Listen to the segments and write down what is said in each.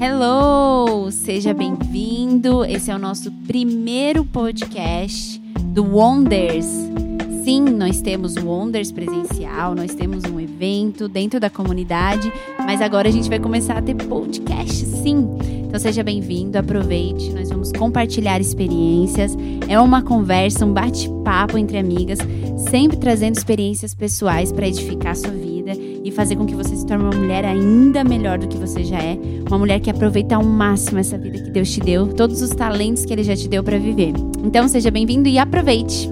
Hello! Seja bem-vindo. Esse é o nosso primeiro podcast do Wonders. Sim, nós temos Wonders presencial, nós temos um evento dentro da comunidade, mas agora a gente vai começar a ter podcast, sim. Então seja bem-vindo, aproveite, nós vamos compartilhar experiências. É uma conversa, um bate-papo entre amigas, sempre trazendo experiências pessoais para edificar a sua vida e fazer com que você se torne uma mulher ainda melhor do que você já é, uma mulher que aproveita ao máximo essa vida que Deus te deu, todos os talentos que ele já te deu para viver. Então seja bem-vindo e aproveite.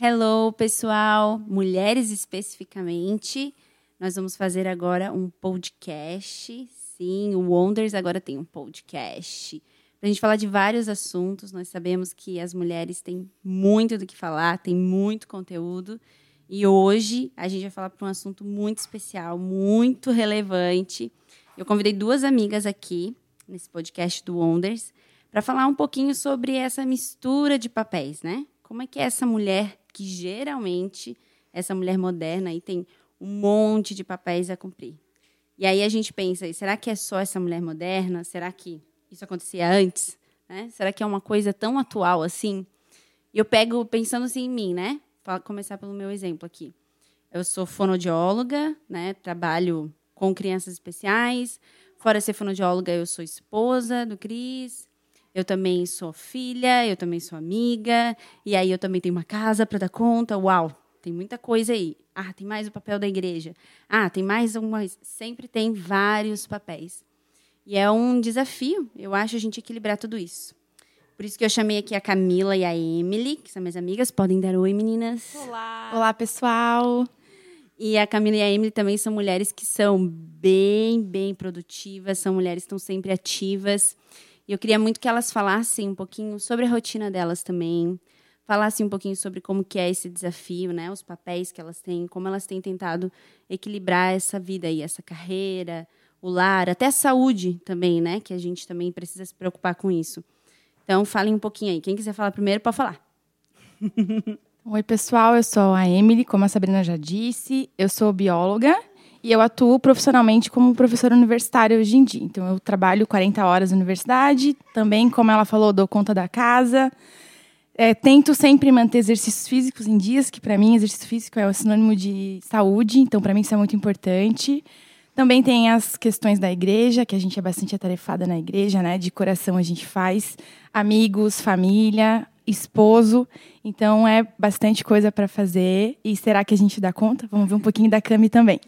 Hello, pessoal, mulheres especificamente. Nós vamos fazer agora um podcast. Sim, o Wonders agora tem um podcast. Para a gente falar de vários assuntos, nós sabemos que as mulheres têm muito do que falar, tem muito conteúdo. E hoje a gente vai falar para um assunto muito especial, muito relevante. Eu convidei duas amigas aqui nesse podcast do Wonders para falar um pouquinho sobre essa mistura de papéis, né? Como é que é essa mulher que geralmente essa mulher moderna aí tem um monte de papéis a cumprir. E aí a gente pensa, será que é só essa mulher moderna? Será que isso acontecia antes? Né? Será que é uma coisa tão atual assim? Eu pego pensando assim em mim, né? Começar pelo meu exemplo aqui. Eu sou fonoaudióloga, né? Trabalho com crianças especiais. Fora ser fonoaudióloga, eu sou esposa do Cris. Eu também sou filha, eu também sou amiga. E aí eu também tenho uma casa para dar conta. Uau, tem muita coisa aí. Ah, tem mais o papel da igreja. Ah, tem mais umas. Sempre tem vários papéis. E é um desafio, eu acho, a gente equilibrar tudo isso. Por isso que eu chamei aqui a Camila e a Emily, que são minhas amigas. Podem dar oi, meninas. Olá. Olá, pessoal. E a Camila e a Emily também são mulheres que são bem, bem produtivas, são mulheres que estão sempre ativas. E eu queria muito que elas falassem um pouquinho sobre a rotina delas também, falassem um pouquinho sobre como que é esse desafio, né, os papéis que elas têm, como elas têm tentado equilibrar essa vida aí, essa carreira, o lar, até a saúde também, né, que a gente também precisa se preocupar com isso. Então, falem um pouquinho aí. Quem quiser falar primeiro, pode falar. Oi, pessoal. Eu sou a Emily, como a Sabrina já disse. Eu sou bióloga e eu atuo profissionalmente como professora universitária hoje em dia. Então, eu trabalho 40 horas na universidade. Também, como ela falou, dou conta da casa. É, tento sempre manter exercícios físicos em dias, que para mim exercício físico é o sinônimo de saúde. Então, para mim, isso é muito importante. Também tem as questões da igreja, que a gente é bastante atarefada na igreja, né? De coração a gente faz amigos, família, esposo. Então é bastante coisa para fazer. E será que a gente dá conta? Vamos ver um pouquinho da Cami também.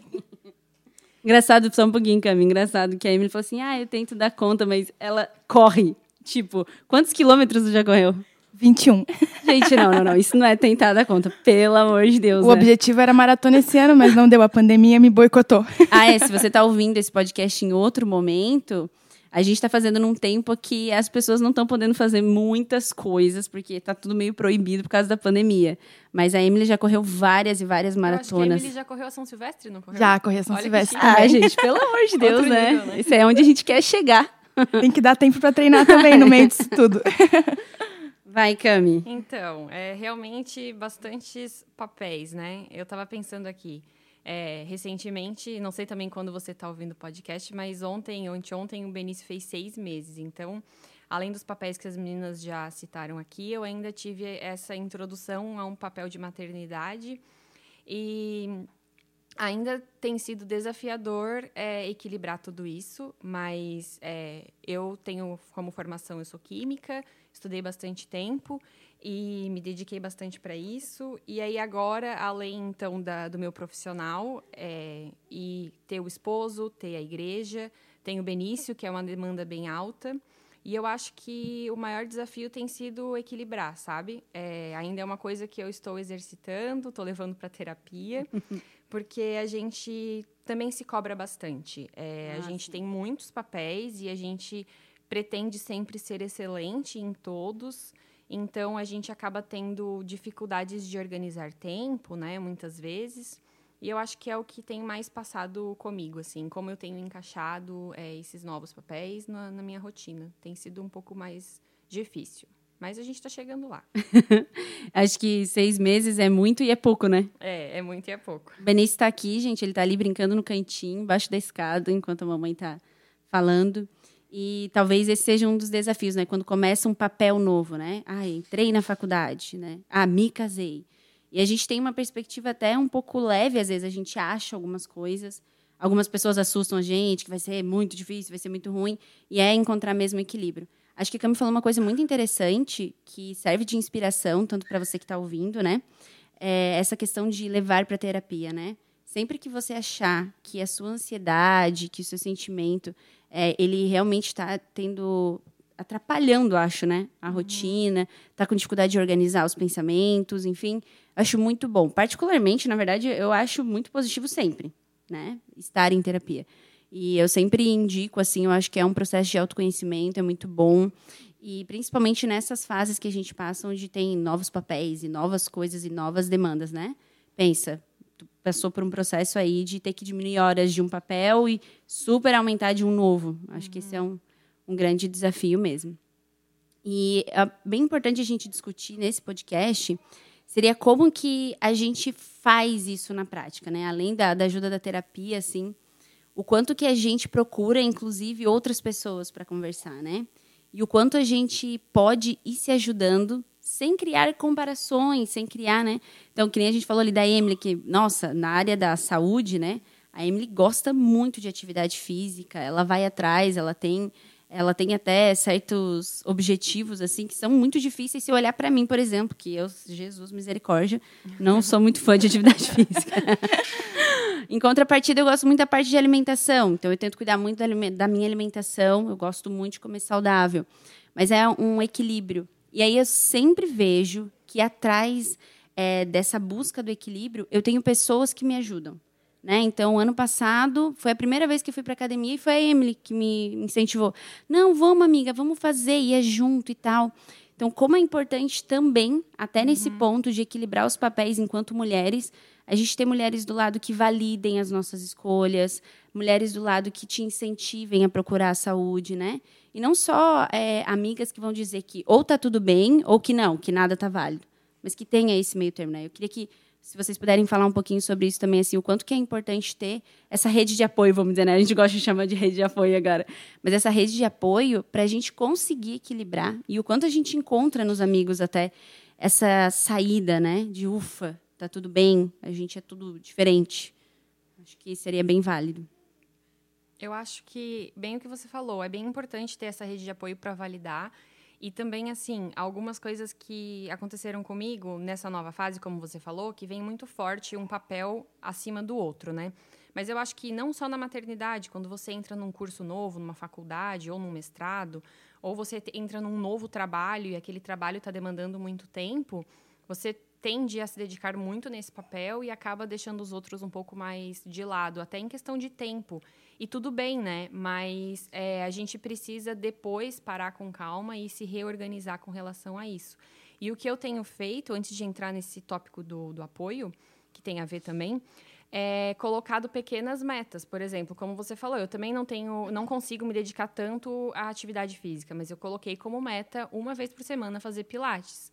Engraçado, só um pouquinho, Cami. Engraçado que a Emily falou assim: ah, eu tento dar conta, mas ela corre. Tipo, quantos quilômetros você já correu? 21. Gente, não, não, não. Isso não é tentar dar conta. Pelo amor de Deus. O né? objetivo era maratona esse ano, mas não deu. A pandemia me boicotou. Ah, é. Se você está ouvindo esse podcast em outro momento, a gente está fazendo num tempo que as pessoas não estão podendo fazer muitas coisas, porque está tudo meio proibido por causa da pandemia. Mas a Emily já correu várias e várias maratonas. Eu acho que a Emily já correu a São Silvestre, não correu? Já, corri a São Olha Silvestre. Ah, gente, pelo amor de Deus, né? nível, né? Isso é onde a gente quer chegar. Tem que dar tempo para treinar também no meio disso tudo. Vai, Cami. Então, é realmente bastantes papéis, né? Eu estava pensando aqui. é, recentemente, não sei também quando você está ouvindo o podcast, mas ontem, anteontem, o Benício fez seis meses. Então, além dos papéis que as meninas já citaram aqui, eu ainda tive essa introdução a um papel de maternidade. E ainda tem sido desafiador é, equilibrar tudo isso, mas é, eu tenho como formação, eu sou química, estudei bastante tempo e me dediquei bastante para isso. E aí agora, além então da, do meu profissional é, e ter o esposo, ter a igreja, tem o Benício, que é uma demanda bem alta. E eu acho que o maior desafio tem sido equilibrar, sabe? É, ainda é uma coisa que eu estou exercitando, estou levando para terapia, porque a gente também se cobra bastante. É, a Ah, gente tem muitos papéis e a gente pretende sempre ser excelente em todos. Então a gente acaba tendo dificuldades de organizar tempo, né? Muitas vezes. E eu acho que é o que tem mais passado comigo, assim, como eu tenho encaixado é, esses novos papéis na, na minha rotina. Tem sido um pouco mais difícil. Mas a gente está chegando lá. Acho que seis meses é muito e é pouco, né? É, é muito e é pouco. O Benício está aqui, gente. Ele está ali brincando no cantinho, embaixo da escada, enquanto a mamãe está falando. E talvez esse seja um dos desafios, né? Quando começa um papel novo, né? Ah, entrei na faculdade, né? Ah, me casei. E a gente tem uma perspectiva até um pouco leve, às vezes a gente acha algumas coisas. Algumas pessoas assustam a gente, que vai ser muito difícil, vai ser muito ruim. E é encontrar mesmo equilíbrio. Acho que a Cami falou uma coisa muito interessante, que serve de inspiração, tanto para você que está ouvindo, né? É essa questão de levar para terapia, né? Sempre que você achar que a sua ansiedade, que o seu sentimento, é, ele realmente está tendo atrapalhando, acho, né? A uhum. rotina, tá com dificuldade de organizar os pensamentos, enfim, acho muito bom. Particularmente, na verdade, eu acho muito positivo sempre, né? Estar em terapia. E eu sempre indico, assim, eu acho que é um processo de autoconhecimento, é muito bom. E principalmente nessas fases que a gente passa, onde tem novos papéis e novas coisas e novas demandas, né? Pensa, passou por um processo aí de ter que diminuir horas de um papel e super aumentar de um novo. Acho uhum. que esse é um, um grande desafio mesmo. E é bem importante a gente discutir nesse podcast seria como que a gente faz isso na prática, né? Além da, da ajuda da terapia, assim, o quanto que a gente procura, inclusive, outras pessoas para conversar, né? E o quanto a gente pode ir se ajudando sem criar comparações, sem criar, né? Então, que nem a gente falou ali da Emily, que, nossa, na área da saúde, né? A Emily gosta muito de atividade física, ela vai atrás, ela tem ela tem até certos objetivos assim que são muito difíceis se olhar para mim, por exemplo, que eu, Jesus misericórdia, não sou muito fã de atividade física. em contrapartida, eu gosto muito da parte de alimentação, então eu tento cuidar muito da minha alimentação, eu gosto muito de comer saudável, mas é um equilíbrio. E aí eu sempre vejo que atrás é, dessa busca do equilíbrio, eu tenho pessoas que me ajudam. Né? Então, ano passado, foi a primeira vez que eu fui para academia e foi a Emily que me incentivou. Não, vamos, amiga, vamos fazer, ia junto e tal. Então, como é importante também, até nesse uhum. ponto de equilibrar os papéis enquanto mulheres, a gente ter mulheres do lado que validem as nossas escolhas, mulheres do lado que te incentivem a procurar a saúde, né? E não só é, amigas que vão dizer que ou tá tudo bem ou que não, que nada tá válido, mas que tenha esse meio termo, né? Eu queria que se vocês puderem falar um pouquinho sobre isso também, assim, o quanto que é importante ter essa rede de apoio, vamos dizer, né? A gente gosta de chamar de rede de apoio agora. Mas essa rede de apoio para a gente conseguir equilibrar e o quanto a gente encontra nos amigos até essa saída, né? De ufa, tá tudo bem, a gente é tudo diferente. Acho que seria bem válido. Eu acho que, bem o que você falou, é bem importante ter essa rede de apoio para validar e também, assim, algumas coisas que aconteceram comigo nessa nova fase, como você falou, que vem muito forte um papel acima do outro, né? Mas eu acho que não só na maternidade, quando você entra num curso novo, numa faculdade ou num mestrado, ou você entra num novo trabalho e aquele trabalho está demandando muito tempo, você tende a se dedicar muito nesse papel e acaba deixando os outros um pouco mais de lado, até em questão de tempo. E tudo bem, né? Mas é, a gente precisa depois parar com calma e se reorganizar com relação a isso. E o que eu tenho feito, antes de entrar nesse tópico do, do apoio, que tem a ver também, é colocado pequenas metas. Por exemplo, como você falou, eu também não tenho, não consigo me dedicar tanto à atividade física, mas eu coloquei como meta uma vez por semana fazer pilates.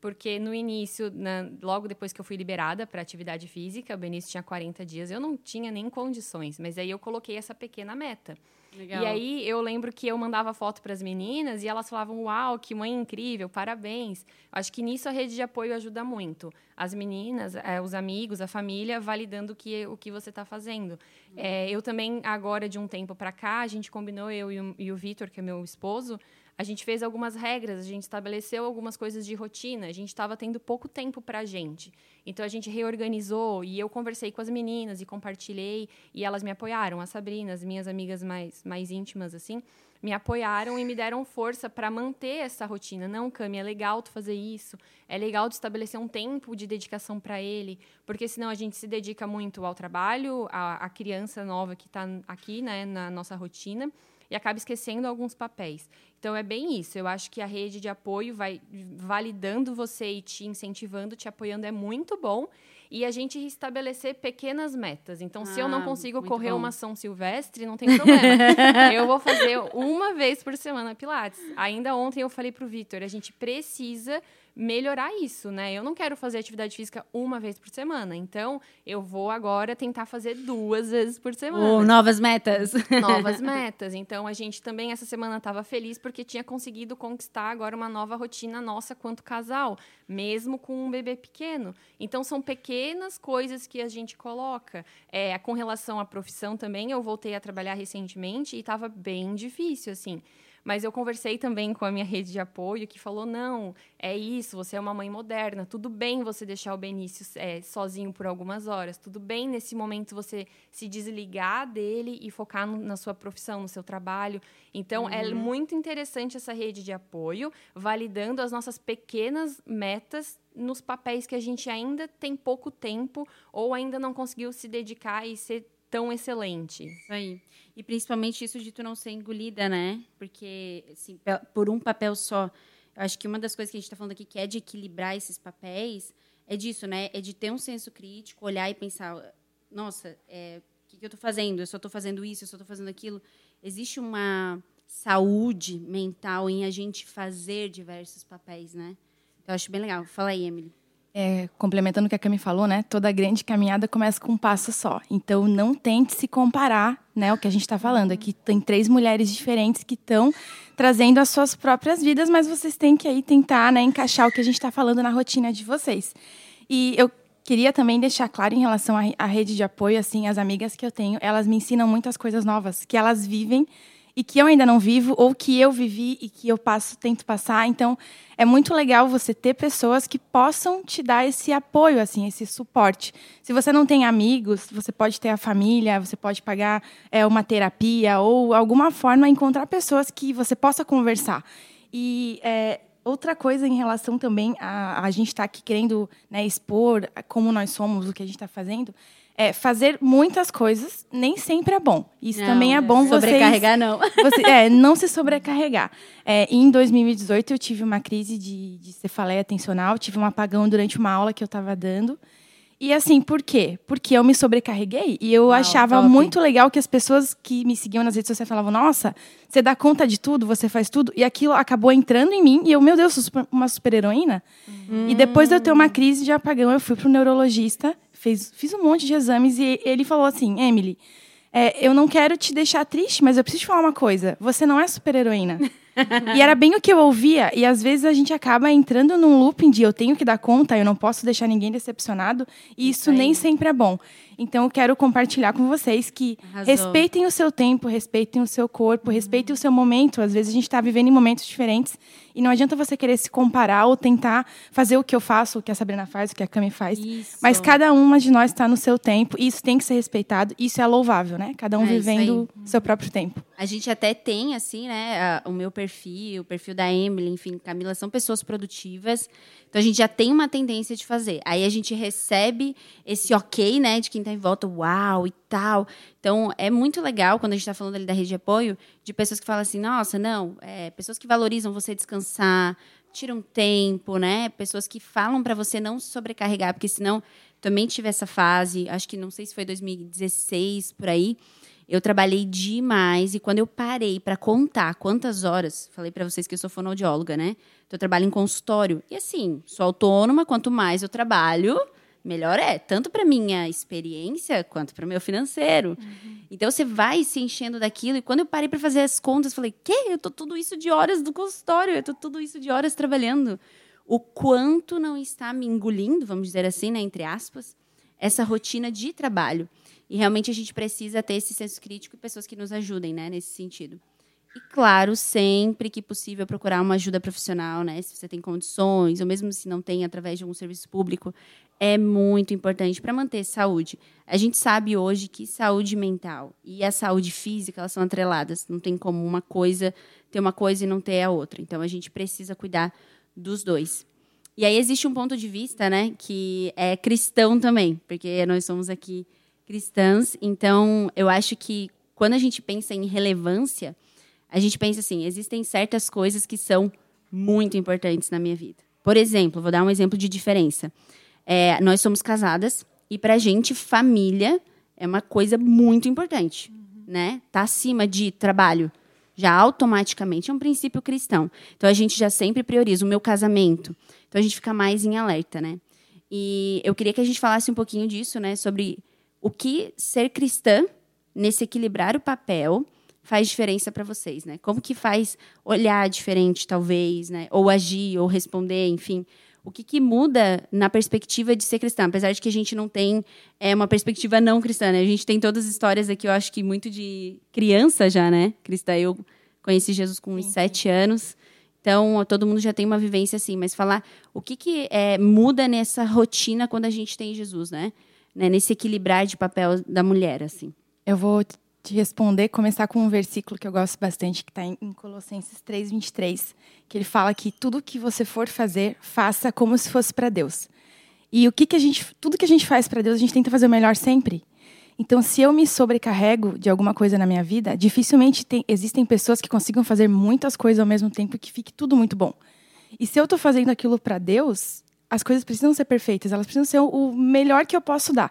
Porque no início, na, logo depois que eu fui liberada para atividade física, o Benício tinha 40 dias, eu não tinha nem condições, mas aí eu coloquei essa pequena meta. Legal. E aí eu lembro que eu mandava foto para as meninas e elas falavam: Uau, que mãe incrível, parabéns. Acho que nisso a rede de apoio ajuda muito. As meninas, é, os amigos, a família validando que, o que você está fazendo. É, eu também, agora de um tempo para cá, a gente combinou, eu e o, e o Vitor, que é meu esposo, a gente fez algumas regras, a gente estabeleceu algumas coisas de rotina, a gente estava tendo pouco tempo para a gente. Então a gente reorganizou e eu conversei com as meninas e compartilhei e elas me apoiaram, as Sabrina, as minhas amigas mais, mais íntimas assim, me apoiaram e me deram força para manter essa rotina. Não, Cami, é legal tu fazer isso, é legal tu estabelecer um tempo de dedicação para ele, porque senão a gente se dedica muito ao trabalho, à, à criança nova que está aqui né, na nossa rotina e acaba esquecendo alguns papéis. Então é bem isso. Eu acho que a rede de apoio vai validando você e te incentivando, te apoiando é muito bom. e a gente estabelecer pequenas metas. Então, se eu não Ah, consigo correr bom. uma São Silvestre, não tem problema. eu vou fazer uma vez por semana Pilates. Ainda ontem eu falei pro Vitor, a gente precisa melhorar isso, né? Eu não quero fazer atividade física uma vez por semana. Então, eu vou agora tentar fazer duas vezes por semana Ou novas metas. novas metas. Então, a gente também essa semana estava feliz porque tinha conseguido conquistar agora uma nova rotina nossa quanto casal, mesmo com um bebê pequeno. Então, são pequenas coisas que a gente coloca. É, com relação à profissão também, eu voltei a trabalhar recentemente e estava bem difícil, assim. Mas eu conversei também com a minha rede de apoio que falou: não, é isso, você é uma mãe moderna, tudo bem você deixar o Benício é, sozinho por algumas horas, tudo bem nesse momento você se desligar dele e focar no- na sua profissão, no seu trabalho. Então, é muito interessante essa rede de apoio, validando as nossas pequenas metas nos papéis que a gente ainda tem pouco tempo ou ainda não conseguiu se dedicar e ser tão excelente. Isso aí. E principalmente isso de tu não ser engolida, né? Porque, assim, por um papel só. Eu acho que uma das coisas que a gente está falando aqui, que é de equilibrar esses papéis, é disso, né? É de ter um senso crítico, olhar e pensar, nossa, é, o que, que eu estou fazendo? Eu só estou fazendo isso, eu só estou fazendo aquilo. Existe uma saúde mental em a gente fazer diversos papéis, né? Então, eu acho bem legal. Fala aí, Emily. É, complementando o que a Cami falou, né? Toda grande caminhada começa com um passo só. Então, não tente se comparar, né? O que a gente está falando aqui. Tem três mulheres diferentes que estão trazendo as suas próprias vidas, mas vocês têm que aí tentar né, encaixar o que a gente está falando na rotina de vocês. E eu queria também deixar claro em relação à à rede de apoio, assim, as amigas que eu tenho, elas me ensinam muitas coisas novas que elas vivem e que eu ainda não vivo ou que eu vivi e que eu passo, tento passar. Então, é muito legal você ter pessoas que possam te dar esse apoio, assim, esse suporte. Se você não tem amigos, você pode ter a família, você pode pagar é, uma terapia ou alguma forma encontrar pessoas que você possa conversar. E é, outra coisa em relação também a, a gente estar aqui querendo né, expor como nós somos, o que a gente está fazendo, é fazer muitas coisas nem sempre é bom. Isso Não, também é bom vocês Sobrecarregar, não. você, é, não se sobrecarregar. É, em 2018, eu tive uma crise de, de cefaleia tensional, tive um apagão durante uma aula que eu estava dando. E assim, por quê? Porque eu me sobrecarreguei. E eu Uau, achava top. muito legal que as pessoas que me seguiam nas redes sociais falavam: Nossa, você dá conta de tudo, você faz tudo. E aquilo acabou entrando em mim. E eu, meu Deus, sou super- uma super-heroína. E depois de eu ter uma crise de apagão, eu fui para o neurologista, fez, fiz um monte de exames. E ele falou assim: Emily, é, eu não quero te deixar triste, mas eu preciso te falar uma coisa. Você não é super-heroína. e era bem o que eu ouvia. E às vezes a gente acaba entrando num looping de eu tenho que dar conta, eu não posso deixar ninguém decepcionado. E isso, aí. nem sempre é bom. Então eu quero compartilhar com vocês que Arrasou. respeitem o seu tempo, respeitem o seu corpo, respeitem o seu momento. Às vezes a gente está vivendo em momentos diferentes. E não adianta você querer se comparar ou tentar fazer o que eu faço, o que a Sabrina faz, o que a Cami faz. Isso. Mas cada uma de nós está no seu tempo e isso tem que ser respeitado. Isso é louvável, né? Cada um É, vivendo seu próprio tempo. A gente até tem, assim, né, o meu perfil, o perfil da Emily, enfim, Camila, são pessoas produtivas. Então a gente já tem uma tendência de fazer. Aí a gente recebe esse ok, né, de quem tá em volta, uau e tal. Então é muito legal quando a gente tá falando ali da rede de apoio, de pessoas que falam assim, nossa, não, é, pessoas que valorizam você descansar, tiram tempo, né? Pessoas que falam para você não se sobrecarregar, porque senão também tive essa fase, acho que não sei se foi 2016 por aí. Eu trabalhei demais e quando eu parei para contar quantas horas, falei para vocês que eu sou fonoaudióloga, né? Então eu trabalho em consultório e assim, sou autônoma, quanto mais eu trabalho, melhor é, tanto para minha experiência quanto para o meu financeiro. Então você vai se enchendo daquilo e quando eu parei para fazer as contas, falei: "Que? Eu tô tudo isso de horas do consultório, eu tô tudo isso de horas trabalhando". O quanto não está me engolindo, vamos dizer assim, né, entre aspas, essa rotina de trabalho. E realmente a gente precisa ter esse senso crítico e pessoas que nos ajudem, né, nesse sentido. E claro, sempre que possível procurar uma ajuda profissional, né, se você tem condições, ou mesmo se não tem através de algum serviço público, é muito importante para manter saúde. A gente sabe hoje que saúde mental e a saúde física, elas são atreladas, não tem como uma coisa ter uma coisa e não ter a outra. Então a gente precisa cuidar dos dois. E aí existe um ponto de vista, né, que é cristão também, porque nós somos aqui cristãs, então eu acho que quando a gente pensa em relevância, a gente pensa assim, existem certas coisas que são muito importantes na minha vida. Por exemplo, vou dar um exemplo de diferença. É, nós somos casadas e pra gente, família é uma coisa muito importante, né? Tá acima de trabalho. Já automaticamente é um princípio cristão. Então a gente já sempre prioriza o meu casamento. Então a gente fica mais em alerta, né? E eu queria que a gente falasse um pouquinho disso, né? Sobre o que ser cristã nesse equilibrar o papel faz diferença para vocês, né? Como que faz olhar diferente, talvez, né? Ou agir, ou responder, enfim. O que, que muda na perspectiva de ser cristã? Apesar de que a gente não tem é, uma perspectiva não cristã, né? A gente tem todas as histórias aqui, eu acho que muito de criança já, né? Cristã. Eu conheci Jesus com uns sete anos. Então, todo mundo já tem uma vivência assim. Mas falar o que, que é, muda nessa rotina quando a gente tem Jesus, né? né? Nesse equilibrar de papel da mulher, assim. Eu vou te responder, começar com um versículo que eu gosto bastante, que está em Colossenses 3, 23, que ele fala que tudo que você for fazer, faça como se fosse para Deus. E o que, que a gente, tudo que a gente faz para Deus, a gente tenta fazer o melhor sempre. Então, se eu me sobrecarrego de alguma coisa na minha vida, dificilmente tem, existem pessoas que consigam fazer muitas coisas ao mesmo tempo e que fique tudo muito bom. E se eu estou fazendo aquilo para Deus, as coisas precisam ser perfeitas, elas precisam ser o melhor que eu posso dar.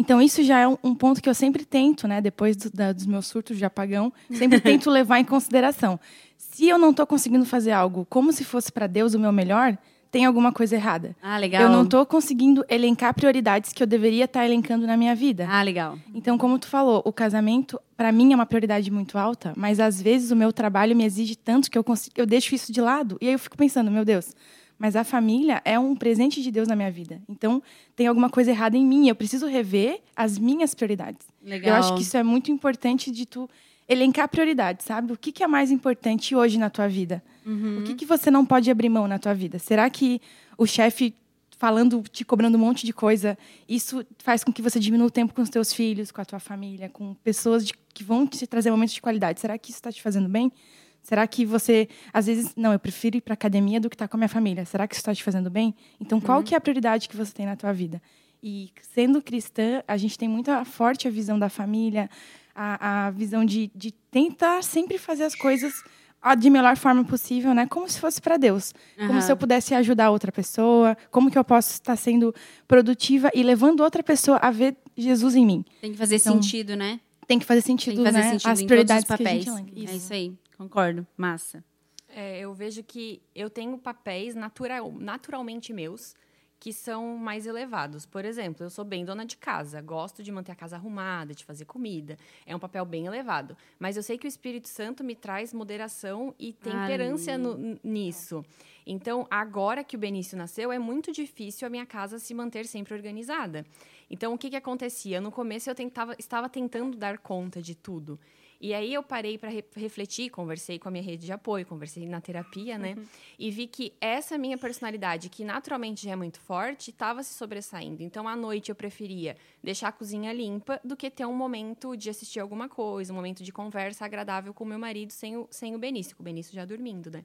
Então, isso já é um, um ponto que eu sempre tento, né, depois do, da, dos meus surtos de apagão, sempre tento levar em consideração. Se eu não estou conseguindo fazer algo como se fosse para Deus o meu melhor, tem alguma coisa errada. Ah, legal. Eu não estou conseguindo elencar prioridades que eu deveria estar tá elencando na minha vida. Ah, legal. Então, como tu falou, o casamento para mim é uma prioridade muito alta, mas às vezes o meu trabalho me exige tanto que eu consigo, eu deixo isso de lado e aí eu fico pensando, meu Deus, mas a família é um presente de Deus na minha vida. Então, tem alguma coisa errada em mim. Eu preciso rever as minhas prioridades. Legal. Eu acho que isso é muito importante de tu elencar prioridades, sabe? O que, que é mais importante hoje na tua vida? Uhum. O que, que você não pode abrir mão na tua vida? Será que o chefe falando, te cobrando um monte de coisa, isso faz com que você diminua o tempo com os teus filhos, com a tua família, com pessoas de, que vão te trazer momentos de qualidade? Será que isso está te fazendo bem? Será que você, às vezes, não, eu prefiro ir para academia do que estar tá com a minha família. Será que isso está te fazendo bem? Então, qual uhum. que é a prioridade que você tem na tua vida? E sendo cristã, a gente tem muito forte a visão da família, a, a visão de, de tentar sempre fazer as coisas de melhor forma possível, né? Como se fosse para Deus. Uhum. Como se eu pudesse ajudar outra pessoa, como que eu posso estar sendo produtiva e levando outra pessoa a ver Jesus em mim. Tem que fazer então, sentido, né? Tem que fazer sentido, tem que fazer né? sentido As prioridades Isso. É isso aí. Concordo. Massa. É, eu vejo que eu tenho papéis natural, naturalmente meus que são mais elevados. Por exemplo, eu sou bem dona de casa, gosto de manter a casa arrumada, de fazer comida. É um papel bem elevado. Mas eu sei que o Espírito Santo me traz moderação e temperância no, nisso. Então, agora que o Benício nasceu, é muito difícil a minha casa se manter sempre organizada. Então, o que, que acontecia? No começo, eu tentava, estava tentando dar conta de tudo. E aí eu parei para re refletir, conversei com a minha rede de apoio, conversei na terapia, né? Uhum. E vi que essa minha personalidade, que naturalmente já é muito forte, estava se sobressaindo. Então, à noite eu preferia deixar a cozinha limpa do que ter um momento de assistir alguma coisa, um momento de conversa agradável com o meu marido sem o, sem o Benício, com o Benício já dormindo, né?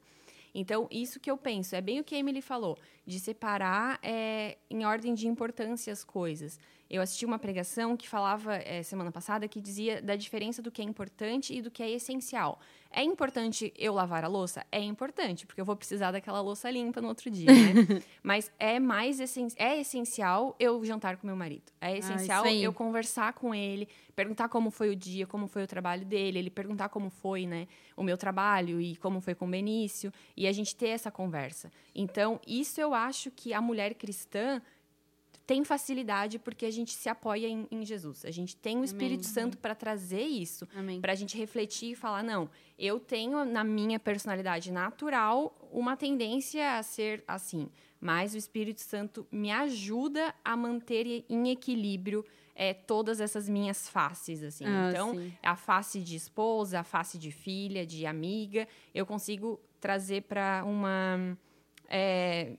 Então, isso que eu penso, é bem o que a Emily falou, de separar é, em ordem de importância as coisas. Eu assisti uma pregação que falava é, semana passada que dizia da diferença do que é importante e do que é essencial. É importante eu lavar a louça? É importante, porque eu vou precisar daquela louça limpa no outro dia, né? Mas é mais essen é essencial eu jantar com meu marido. É ah, essencial ah, eu conversar com ele, perguntar como foi o dia, como foi o trabalho dele, ele perguntar como foi, né, o meu trabalho e como foi com o Benício, e a gente ter essa conversa. Então, isso eu acho que a mulher cristã tem facilidade porque a gente se apoia em, em Jesus. A gente tem o Espírito Amém. Santo para trazer isso, para a gente refletir e falar: não, eu tenho na minha personalidade natural uma tendência a ser assim, mas o Espírito Santo me ajuda a manter em equilíbrio é, todas essas minhas faces, assim. Ah, então, sim. a face de esposa, a face de filha, de amiga, eu consigo trazer para uma é,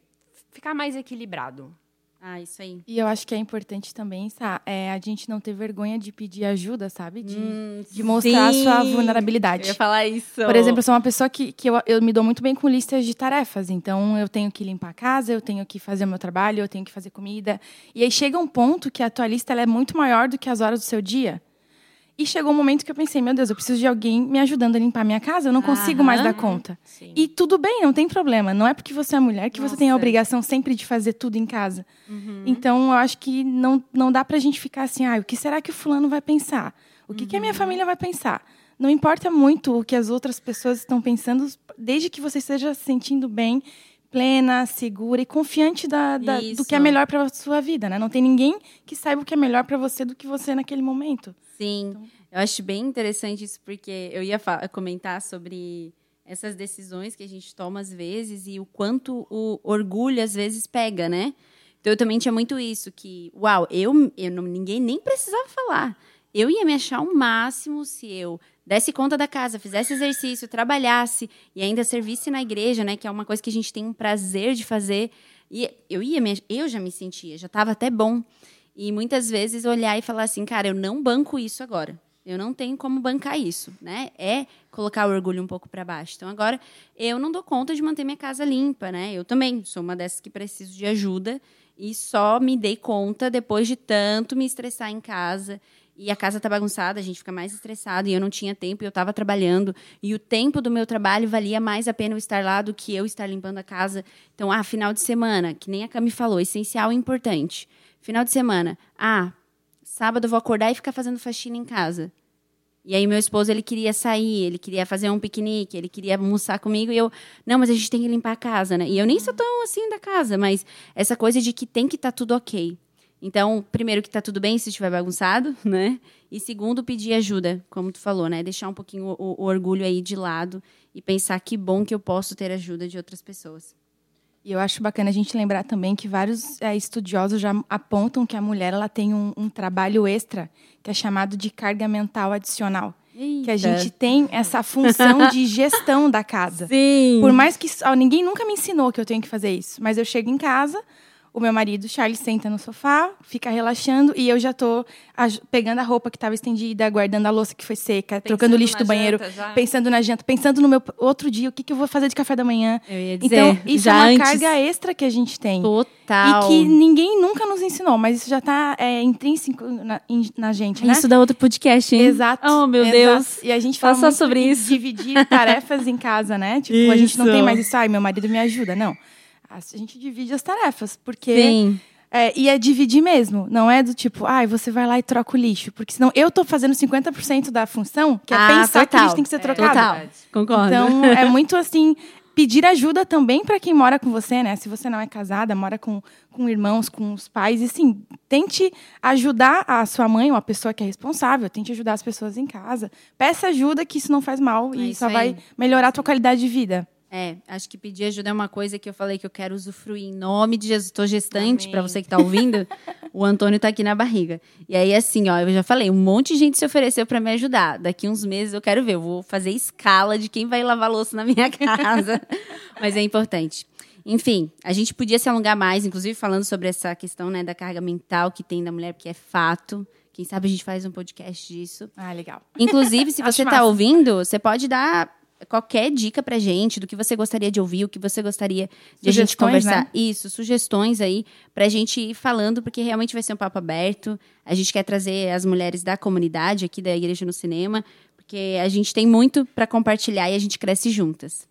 ficar mais equilibrado. Ah, isso aí. E eu acho que é importante também, sabe, é a gente não ter vergonha de pedir ajuda, sabe? De, hum, de mostrar sim. a sua vulnerabilidade. Eu ia falar isso. Por exemplo, eu sou uma pessoa que, que eu, eu me dou muito bem com listas de tarefas. Então, eu tenho que limpar a casa, eu tenho que fazer o meu trabalho, eu tenho que fazer comida. E aí chega um ponto que a tua lista é muito maior do que as horas do seu dia. E chegou um momento que eu pensei, meu Deus, eu preciso de alguém me ajudando a limpar minha casa, eu não consigo mais dar conta. Sim. E tudo bem, não tem problema. Não é porque você é mulher que você tem a Nossa. obrigação sempre de fazer tudo em casa. Uhum. Então, eu acho que não, não dá pra gente ficar assim, ah, o que será que o fulano vai pensar? O que, que a minha Uhum. família vai pensar? Não importa muito o que as outras pessoas estão pensando, desde que você esteja se sentindo bem, plena, segura e confiante da, da- do que é melhor para sua vida, né? Não tem ninguém que saiba o que é melhor para você do que você naquele momento. Sim, eu acho bem interessante isso, porque eu ia comentar sobre essas decisões que a gente toma às vezes e o quanto o orgulho às vezes pega, né? Então eu também tinha muito isso, que, uau, eu, eu não, ninguém nem precisava falar. Eu ia me achar o máximo se eu desse conta da casa, fizesse exercício, trabalhasse e ainda servisse na igreja, né? Que é uma coisa que a gente tem um prazer de fazer. E eu ia, me, eu já me sentia, já estava até bom. E muitas vezes olhar e falar assim, cara, eu não banco isso agora. Eu não tenho como bancar isso, né? É colocar o orgulho um pouco para baixo. Então agora eu não dou conta de manter minha casa limpa, né? Eu também sou uma dessas que preciso de ajuda e só me dei conta depois de tanto me estressar em casa. E a casa tá bagunçada, a gente fica mais estressado e eu não tinha tempo e eu estava trabalhando e o tempo do meu trabalho valia mais a pena eu estar lá do que eu estar limpando a casa. Então, ah, final de semana, que nem a Cami falou, essencial e importante. Final de semana, ah, sábado eu vou acordar e ficar fazendo faxina em casa. E aí meu esposo, ele queria sair, ele queria fazer um piquenique, ele queria almoçar comigo e eu, não, mas a gente tem que limpar a casa, né? E eu nem sou tão assim da casa, mas essa coisa de que tem que estar tudo ok. Então, primeiro que tá tudo bem se estiver bagunçado, né? E segundo, pedir ajuda, como tu falou, né? Deixar um pouquinho o, o orgulho aí de lado e pensar que bom que eu posso ter ajuda de outras pessoas. E eu acho bacana a gente lembrar também que vários é, estudiosos já apontam que a mulher ela tem um, um trabalho extra que é chamado de carga mental adicional. Que a gente tem essa função de gestão da casa. Sim. Por mais que ó, ninguém nunca me ensinou que eu tenho que fazer isso, mas eu chego em casa, o meu marido, Charles, senta no sofá, fica relaxando e eu já tô pegando a roupa que estava estendida, guardando a louça que foi seca, trocando o lixo do banheiro, janta pensando na janta, pensando no meu outro dia, o que, que eu vou fazer de café da manhã. Eu ia dizer, Então, isso é uma antes, carga extra que a gente tem. total. E que ninguém nunca nos ensinou, mas isso já está intrínseco na, na gente, né? Isso dá outro podcast, hein? Exato. Oh, meu exato. Deus. E a gente Fala só sobre isso. dividir tarefas em casa, né? Tipo, a gente não Isso. tem mais isso, ai, meu marido me ajuda. Não. A gente divide as tarefas, porque. Sim. É, e é dividir mesmo. Não é do tipo, ai, você vai lá e troca o lixo. Porque senão eu tô fazendo 50% da função, que é Ah, pensar que o total. lixo tem que ser É, trocado. Total. Concordo. Então, é muito assim, pedir ajuda também para quem mora com você, né? Se você não é casada, mora com, com irmãos, com os pais, e sim, tente ajudar a sua mãe ou a pessoa que é responsável, tente ajudar as pessoas em casa. Peça ajuda que isso não faz mal É e só aí. vai melhorar a tua qualidade de vida. É, acho que pedir ajuda é uma coisa que eu falei que eu quero usufruir em nome de Jesus. Estou gestante, para você que tá ouvindo. o Antônio tá aqui na barriga. E aí, assim, ó, eu já falei, um monte de gente se ofereceu para me ajudar. Daqui uns meses eu quero ver, eu vou fazer escala de quem vai lavar louça na minha casa. Mas é importante. Enfim, a gente podia se alongar mais, inclusive falando sobre essa questão né, da carga mental que tem da mulher, porque é fato. Quem sabe a gente faz um podcast disso. Ah, legal. Inclusive, se você está ouvindo, você pode dar qualquer dica pra gente do que você gostaria de ouvir, o que você gostaria de a gente Sugestões, conversar. né? Isso, sugestões aí pra gente ir falando, porque realmente vai ser um papo aberto. A gente quer trazer as mulheres da comunidade aqui da Igreja no Cinema, porque a gente tem muito para compartilhar e a gente cresce juntas.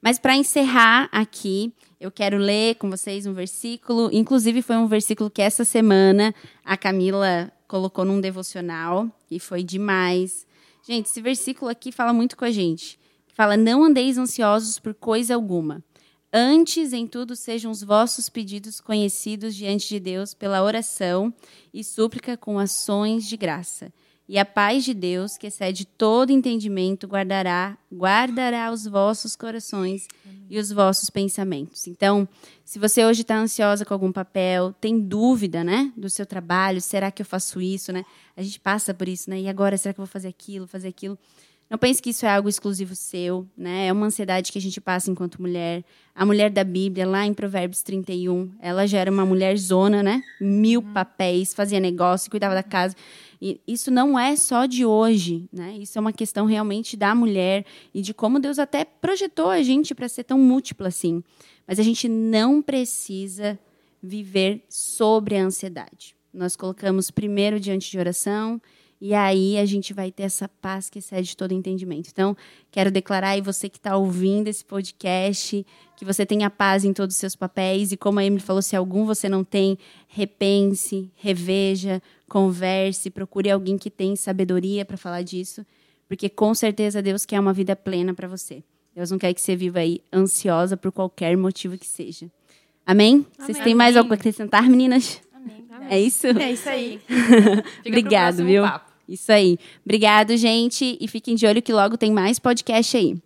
Mas para encerrar aqui, eu quero ler com vocês um versículo. Inclusive, foi um versículo que essa semana a Camila colocou num devocional e foi demais. Gente, esse versículo aqui fala muito com a gente. Fala: Não andeis ansiosos por coisa alguma. Antes, em tudo, sejam os vossos pedidos conhecidos diante de Deus pela oração e súplica com ações de graça. E a paz de Deus, que excede todo entendimento, guardará, guardará os vossos corações e os vossos pensamentos. Então, se você hoje está ansiosa com algum papel, tem dúvida, né, do seu trabalho, será que eu faço isso, né? A gente passa por isso, né? E agora, será que eu vou fazer aquilo, fazer aquilo? Não pense que isso é algo exclusivo seu, né? É uma ansiedade que a gente passa enquanto mulher. A mulher da Bíblia, lá em Provérbios 31, ela já era uma mulher zona, né? Mil papéis, fazia negócio, cuidava da casa. E isso não é só de hoje, né? Isso é uma questão realmente da mulher e de como Deus até projetou a gente para ser tão múltipla assim. Mas a gente não precisa viver sobre a ansiedade. Nós colocamos primeiro diante de oração E aí a gente vai ter essa paz que excede todo entendimento. Então, quero declarar aí você que está ouvindo esse podcast, que você tenha paz em todos os seus papéis. E como a Emily falou, se algum você não tem, repense, reveja, converse, procure alguém que tem sabedoria para falar disso. Porque com certeza Deus quer uma vida plena para você. Deus não quer que você viva aí ansiosa por qualquer motivo que seja. Amém? Amém. Vocês têm mais algo a acrescentar, meninas? Amém. É isso? É isso aí. Obrigado, viu? Papo. Isso aí. Obrigado, gente. E fiquem de olho que logo tem mais podcast aí.